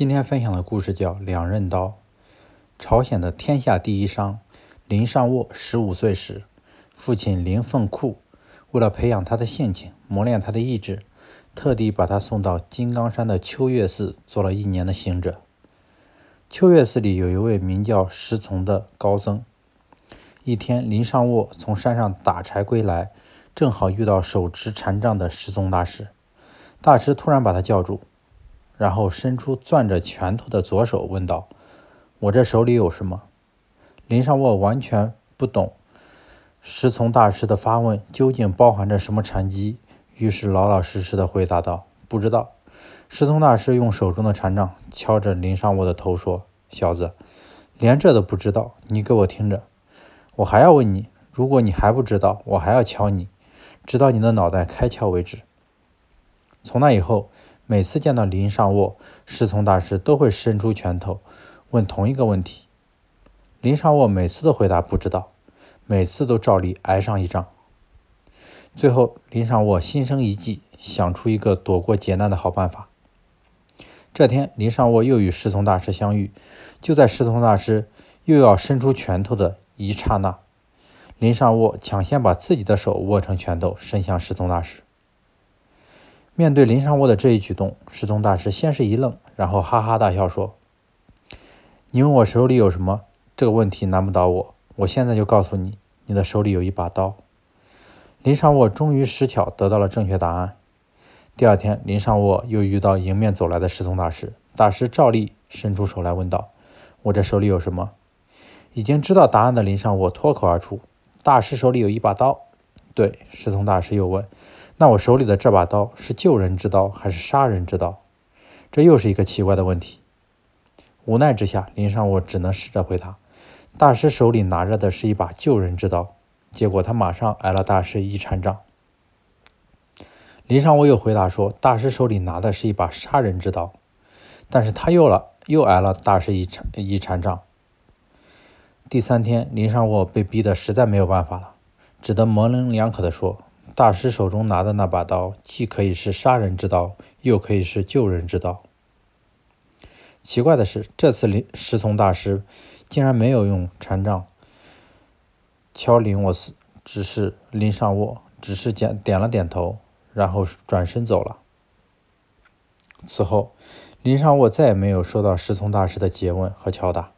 今天分享的故事叫《两刃刀》。朝鲜的天下第一商林尚沃十五岁时，父亲林凤库为了培养他的性情，磨练他的意志，特地把他送到金刚山的秋月寺做了一年的行者。秋月寺里有一位名叫石从的高僧。一天，林尚沃从山上打柴归来，正好遇到手持禅杖的石从大师。大师突然把他叫住。然后伸出攥着拳头的左手，问道：“我这手里有什么？”林尚沃完全不懂石从大师的发问究竟包含着什么禅机，于是老老实实的回答道：“不知道。”石从大师用手中的禅杖敲着林尚沃的头说：“小子，连这都不知道，你给我听着，我还要问你。如果你还不知道，我还要敲你，直到你的脑袋开窍为止。”从那以后。每次见到林尚沃，师从大师都会伸出拳头，问同一个问题。林尚沃每次都回答不知道，每次都照例挨上一仗。最后，林尚沃心生一计，想出一个躲过劫难的好办法。这天，林尚沃又与师从大师相遇，就在师从大师又要伸出拳头的一刹那，林尚沃抢先把自己的手握成拳头，伸向师从大师。面对林尚沃的这一举动，师从大师先是一愣，然后哈哈大笑说：“你问我手里有什么？这个问题难不倒我。我现在就告诉你，你的手里有一把刀。”林尚沃终于识巧得到了正确答案。第二天，林尚沃又遇到迎面走来的师从大师，大师照例伸出手来问道：“我这手里有什么？”已经知道答案的林尚沃脱口而出：“大师手里有一把刀。”对，师从大师又问。那我手里的这把刀是救人之刀还是杀人之刀？这又是一个奇怪的问题。无奈之下，林尚沃只能试着回答：“大师手里拿着的是一把救人之刀。”结果他马上挨了大师一禅杖。林尚沃又回答说：“大师手里拿的是一把杀人之刀。”但是他又了又挨了大师一禅一禅杖。第三天，林尚沃被逼得实在没有办法了，只得模棱两可地说。大师手中拿的那把刀，既可以是杀人之刀，又可以是救人之刀。奇怪的是，这次林师从大师竟然没有用禅杖敲林沃斯，只是林上沃，只是点点了点头，然后转身走了。此后，林上沃再也没有受到师从大师的诘问和敲打。